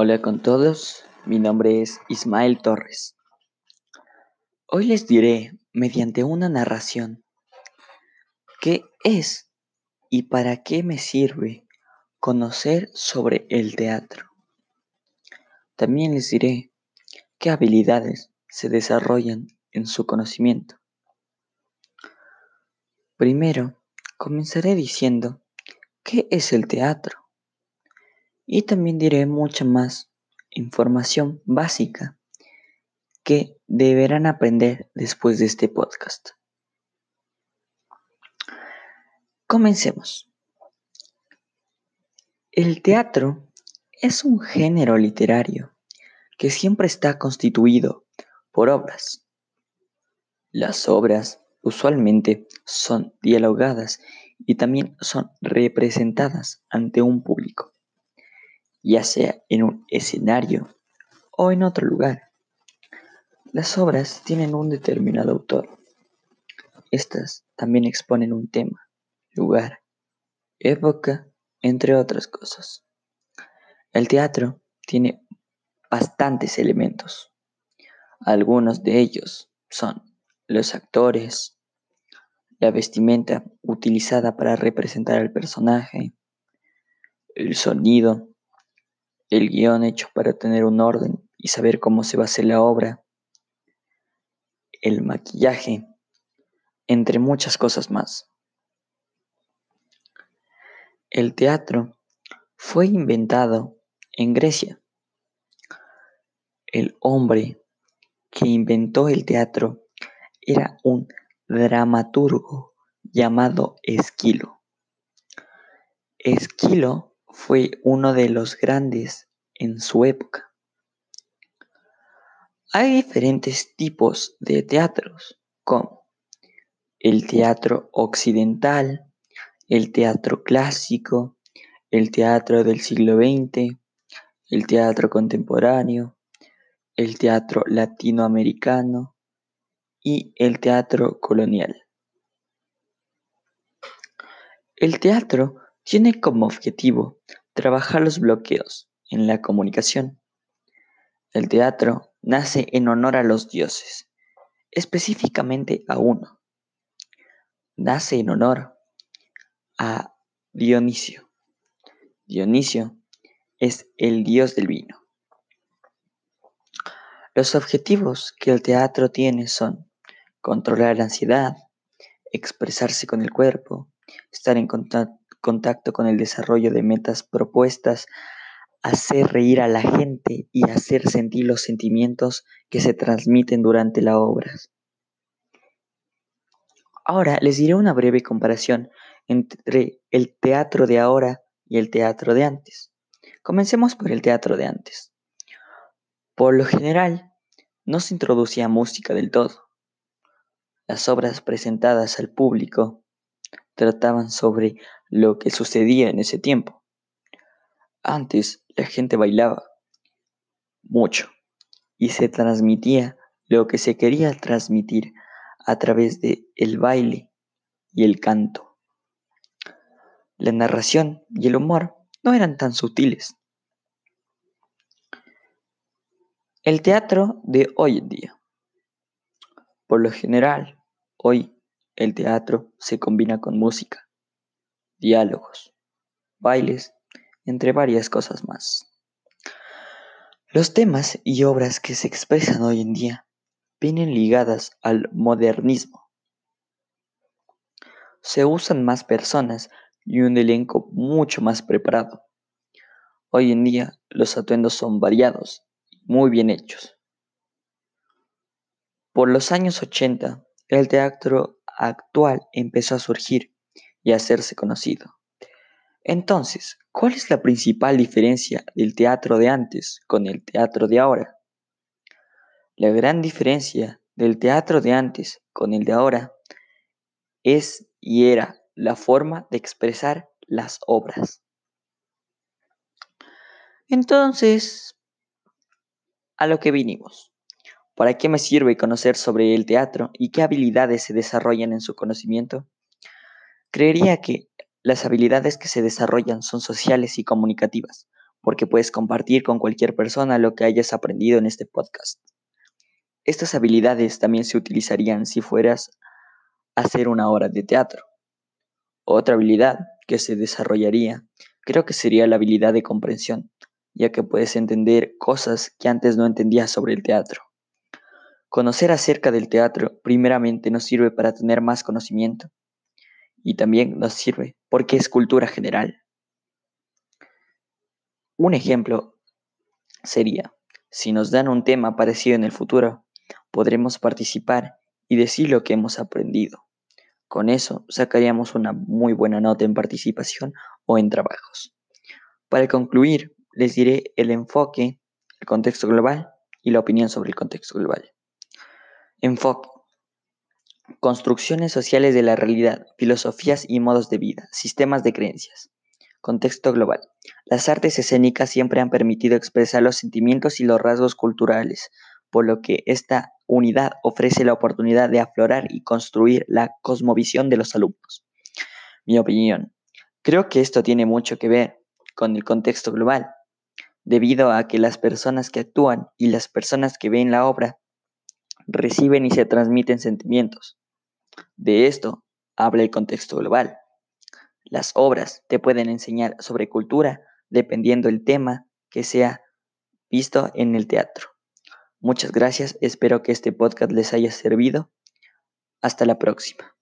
Hola con todos, mi nombre es Ismael Torres. Hoy les diré, mediante una narración, qué es y para qué me sirve conocer sobre el teatro. También les diré qué habilidades se desarrollan en su conocimiento. Primero, comenzaré diciendo qué es el teatro y también diré mucha más información básica que deberán aprender después de este podcast. Comencemos. El teatro es un género literario que siempre está constituido por obras. Las obras usualmente son dialogadas y también son representadas ante un público ya sea en un escenario o en otro lugar. Las obras tienen un determinado autor. Estas también exponen un tema, lugar, época, entre otras cosas. El teatro tiene bastantes elementos. Algunos de ellos son los actores, la vestimenta utilizada para representar al personaje, el sonido, el guion hecho para tener un orden y saber cómo se va a hacer la obra, el maquillaje, entre muchas cosas más. El teatro fue inventado en Grecia. El hombre que inventó el teatro era un dramaturgo llamado Esquilo. Esquilo fue uno de los grandes en su época. Hay diferentes tipos de teatros, como el teatro occidental, el teatro clásico, el teatro del siglo XX, el teatro contemporáneo, el teatro latinoamericano y el teatro colonial. El teatro tiene como objetivo trabajar los bloqueos en la comunicación. El teatro nace en honor a los dioses, específicamente a uno. Nace en honor a Dionisio. Dionisio es el dios del vino. Los objetivos que el teatro tiene son controlar la ansiedad, expresarse con el cuerpo, estar en contacto contacto con el desarrollo de metas propuestas, hacer reír a la gente y hacer sentir los sentimientos que se transmiten durante la obra. Ahora les diré una breve comparación entre el teatro de ahora y el teatro de antes. Comencemos por el teatro de antes. Por lo general, no se introducía música del todo. Las obras presentadas al público trataban sobre lo que sucedía en ese tiempo. Antes la gente bailaba mucho y se transmitía lo que se quería transmitir a través de el baile y el canto. La narración y el humor no eran tan sutiles. El teatro de hoy en día. Por lo general, hoy el teatro se combina con música diálogos, bailes, entre varias cosas más. Los temas y obras que se expresan hoy en día vienen ligadas al modernismo. Se usan más personas y un elenco mucho más preparado. Hoy en día los atuendos son variados y muy bien hechos. Por los años 80, el teatro actual empezó a surgir y hacerse conocido. Entonces, ¿cuál es la principal diferencia del teatro de antes con el teatro de ahora? La gran diferencia del teatro de antes con el de ahora es y era la forma de expresar las obras. Entonces, a lo que vinimos. ¿Para qué me sirve conocer sobre el teatro y qué habilidades se desarrollan en su conocimiento? Creería que las habilidades que se desarrollan son sociales y comunicativas, porque puedes compartir con cualquier persona lo que hayas aprendido en este podcast. Estas habilidades también se utilizarían si fueras a hacer una obra de teatro. Otra habilidad que se desarrollaría creo que sería la habilidad de comprensión, ya que puedes entender cosas que antes no entendías sobre el teatro. Conocer acerca del teatro primeramente nos sirve para tener más conocimiento y también nos sirve porque es cultura general. Un ejemplo sería, si nos dan un tema parecido en el futuro, podremos participar y decir lo que hemos aprendido. Con eso sacaríamos una muy buena nota en participación o en trabajos. Para concluir, les diré el enfoque, el contexto global y la opinión sobre el contexto global. Enfoque. Construcciones sociales de la realidad, filosofías y modos de vida, sistemas de creencias. Contexto global. Las artes escénicas siempre han permitido expresar los sentimientos y los rasgos culturales, por lo que esta unidad ofrece la oportunidad de aflorar y construir la cosmovisión de los alumnos. Mi opinión. Creo que esto tiene mucho que ver con el contexto global, debido a que las personas que actúan y las personas que ven la obra reciben y se transmiten sentimientos. De esto habla el contexto global. Las obras te pueden enseñar sobre cultura dependiendo el tema que sea visto en el teatro. Muchas gracias, espero que este podcast les haya servido. Hasta la próxima.